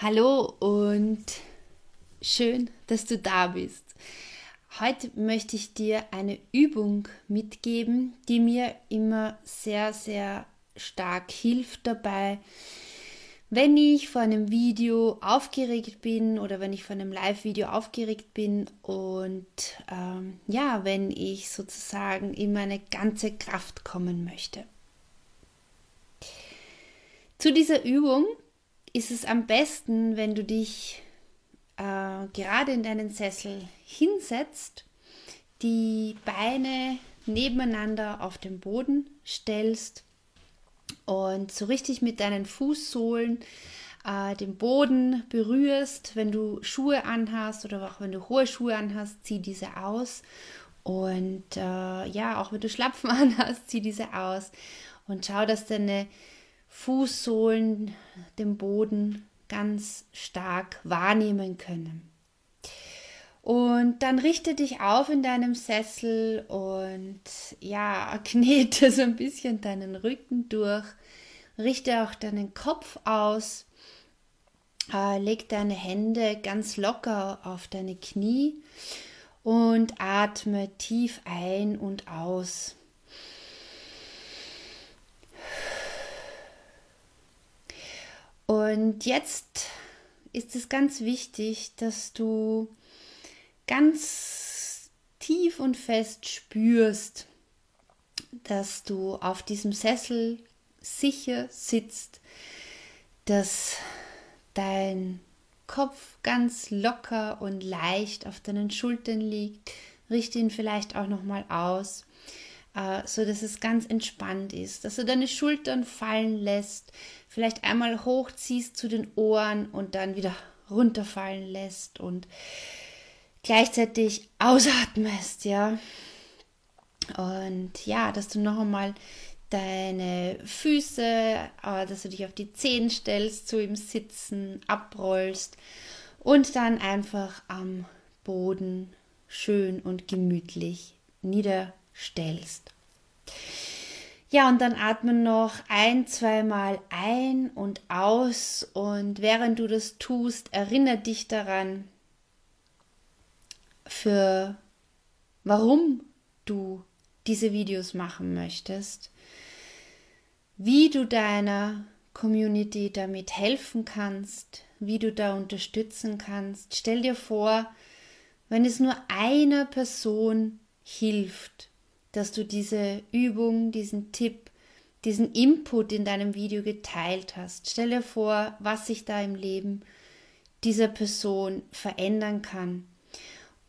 Hallo und schön, dass du da bist. Heute möchte ich dir eine Übung mitgeben, die mir immer sehr, sehr stark hilft dabei, wenn ich vor einem Video aufgeregt bin oder wenn ich vor einem Live-Video aufgeregt bin und ähm, ja, wenn ich sozusagen in meine ganze Kraft kommen möchte. Zu dieser Übung ist es am besten, wenn du dich äh, gerade in deinen Sessel hinsetzt, die Beine nebeneinander auf den Boden stellst und so richtig mit deinen Fußsohlen äh, den Boden berührst. Wenn du Schuhe anhast oder auch wenn du hohe Schuhe anhast, zieh diese aus. Und äh, ja, auch wenn du Schlapfen anhast, zieh diese aus. Und schau, dass deine Fußsohlen den Boden ganz stark wahrnehmen können. Und dann richte dich auf in deinem Sessel und ja, knete so ein bisschen deinen Rücken durch. Richte auch deinen Kopf aus. Äh, leg deine Hände ganz locker auf deine Knie und atme tief ein und aus. Und jetzt ist es ganz wichtig, dass du ganz tief und fest spürst, dass du auf diesem Sessel sicher sitzt, dass dein Kopf ganz locker und leicht auf deinen Schultern liegt. Richte ihn vielleicht auch noch mal aus, äh, so dass es ganz entspannt ist, dass du deine Schultern fallen lässt, vielleicht einmal hochziehst zu den Ohren und dann wieder runterfallen lässt und gleichzeitig ausatmest, ja. Und ja, dass du noch einmal deine Füße, äh, dass du dich auf die Zehen stellst, so im Sitzen abrollst und dann einfach am Boden schön und gemütlich niederstellst. Ja, und dann atme noch ein, zweimal ein und aus. Und während du das tust, erinnere dich daran, für warum du diese Videos machen möchtest, wie du deiner Community damit helfen kannst, wie du da unterstützen kannst. Stell dir vor, wenn es nur einer Person hilft, dass du diese Übung, diesen Tipp, diesen Input in deinem Video geteilt hast. Stell dir vor, was sich da im Leben dieser Person verändern kann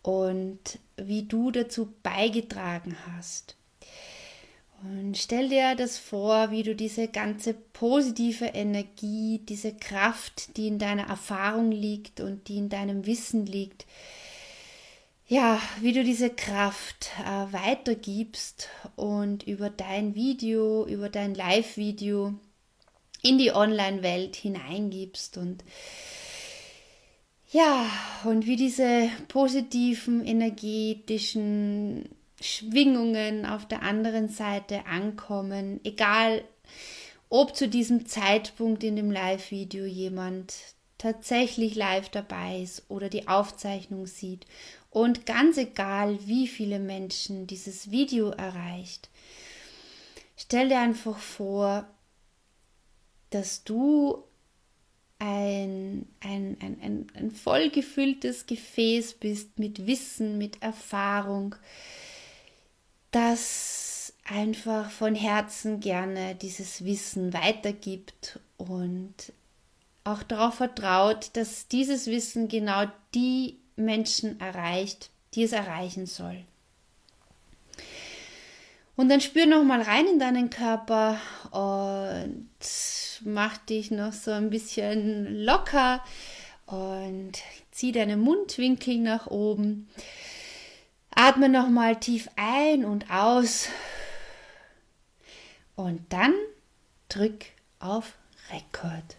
und wie du dazu beigetragen hast. Und stell dir das vor, wie du diese ganze positive Energie, diese Kraft, die in deiner Erfahrung liegt und die in deinem Wissen liegt, ja, wie du diese Kraft äh, weitergibst und über dein Video, über dein Live-Video in die Online-Welt hineingibst und ja, und wie diese positiven energetischen Schwingungen auf der anderen Seite ankommen, egal ob zu diesem Zeitpunkt in dem Live-Video jemand tatsächlich live dabei ist oder die Aufzeichnung sieht und ganz egal, wie viele Menschen dieses Video erreicht, stell dir einfach vor, dass du ein, ein, ein, ein, ein vollgefülltes Gefäß bist mit Wissen, mit Erfahrung, das einfach von Herzen gerne dieses Wissen weitergibt und auch darauf vertraut, dass dieses Wissen genau die Menschen erreicht, die es erreichen soll. Und dann spür noch mal rein in deinen Körper und mach dich noch so ein bisschen locker und zieh deine Mundwinkel nach oben. Atme noch mal tief ein und aus. Und dann drück auf Rekord.